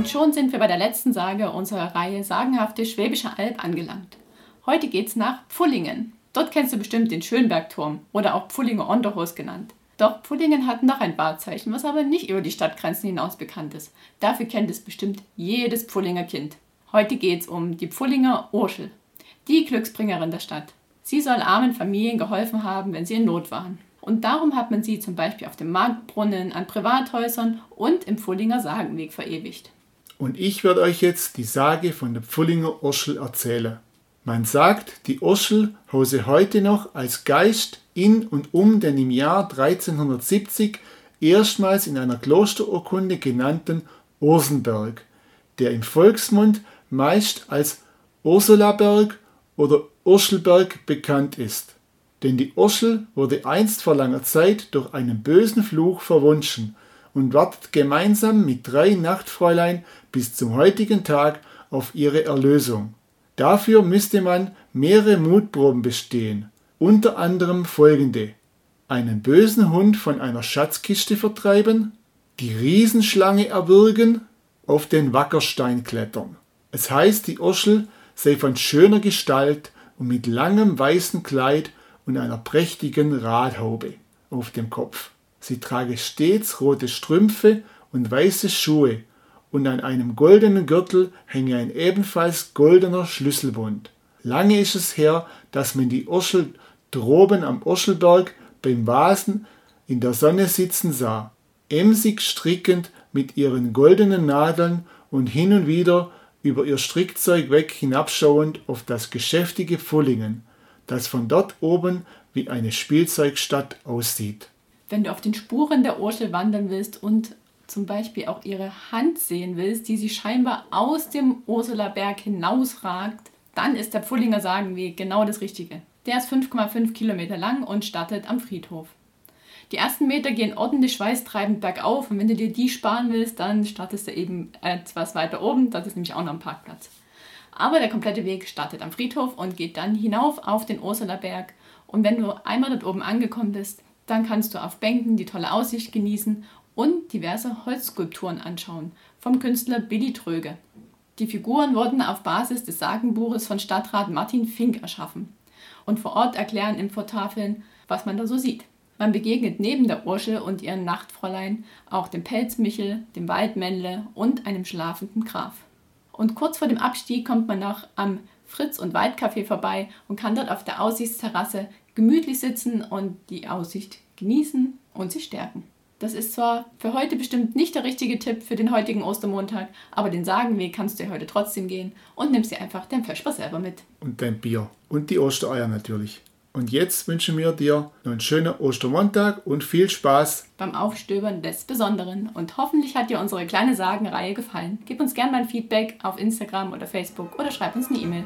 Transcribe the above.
Und schon sind wir bei der letzten Sage unserer Reihe Sagenhafte Schwäbische Alb angelangt. Heute geht's nach Pfullingen. Dort kennst du bestimmt den Schönbergturm oder auch Pfullinger Onderhos genannt. Doch Pfullingen hat noch ein Wahrzeichen, was aber nicht über die Stadtgrenzen hinaus bekannt ist. Dafür kennt es bestimmt jedes Pfullinger Kind. Heute geht es um die Pfullinger Urschel, die Glücksbringerin der Stadt. Sie soll armen Familien geholfen haben, wenn sie in Not waren. Und darum hat man sie zum Beispiel auf dem Marktbrunnen, an Privathäusern und im Pfullinger Sagenweg verewigt. Und ich werde euch jetzt die Sage von der Pfullinger Urschel erzählen. Man sagt, die Urschel hause heute noch als Geist in und um den im Jahr 1370 erstmals in einer Klosterurkunde genannten Ursenberg, der im Volksmund meist als Ursulaberg oder Urschelberg bekannt ist. Denn die Urschel wurde einst vor langer Zeit durch einen bösen Fluch verwunschen und wartet gemeinsam mit drei Nachtfräulein bis zum heutigen Tag auf ihre Erlösung. Dafür müsste man mehrere Mutproben bestehen, unter anderem folgende. Einen bösen Hund von einer Schatzkiste vertreiben, die Riesenschlange erwürgen, auf den Wackerstein klettern. Es heißt, die Urschel sei von schöner Gestalt und mit langem weißen Kleid und einer prächtigen Radhaube auf dem Kopf. Sie trage stets rote Strümpfe und weiße Schuhe und an einem goldenen Gürtel hänge ein ebenfalls goldener Schlüsselbund. Lange ist es her, dass man die Urschel droben am Urschelberg beim Vasen in der Sonne sitzen sah, emsig strickend mit ihren goldenen Nadeln und hin und wieder über ihr Strickzeug weg hinabschauend auf das geschäftige Pfullingen, das von dort oben wie eine Spielzeugstadt aussieht. Wenn du auf den Spuren der Urschel wandern willst und zum Beispiel auch ihre Hand sehen willst, die sie scheinbar aus dem Ursulaberg hinausragt, dann ist der Pfullinger Sagenweg genau das Richtige. Der ist 5,5 Kilometer lang und startet am Friedhof. Die ersten Meter gehen ordentlich schweißtreibend bergauf und wenn du dir die sparen willst, dann startest du eben etwas weiter oben, das ist nämlich auch noch ein Parkplatz. Aber der komplette Weg startet am Friedhof und geht dann hinauf auf den Ursulaberg. Und wenn du einmal dort oben angekommen bist, dann kannst du auf Bänken die tolle Aussicht genießen und diverse Holzskulpturen anschauen vom Künstler Billy Tröge. Die Figuren wurden auf Basis des Sagenbuches von Stadtrat Martin Fink erschaffen und vor Ort erklären Infotafeln, was man da so sieht. Man begegnet neben der Urschel und ihren Nachtfräulein auch dem Pelzmichel, dem Waldmännle und einem schlafenden Graf. Und kurz vor dem Abstieg kommt man noch am Fritz- und Waldcafé vorbei und kann dort auf der Aussichtsterrasse gemütlich sitzen und die Aussicht genießen und sich stärken. Das ist zwar für heute bestimmt nicht der richtige Tipp für den heutigen Ostermontag, aber den Sagenweg kannst du ja heute trotzdem gehen und nimmst dir einfach dein Vesper selber mit. Und dein Bier. Und die Ostereier natürlich. Und jetzt wünschen wir dir noch einen schönen Ostermontag und viel Spaß beim Aufstöbern des Besonderen. Und hoffentlich hat dir unsere kleine Sagenreihe gefallen. Gib uns gerne mal Feedback auf Instagram oder Facebook oder schreib uns eine E-Mail.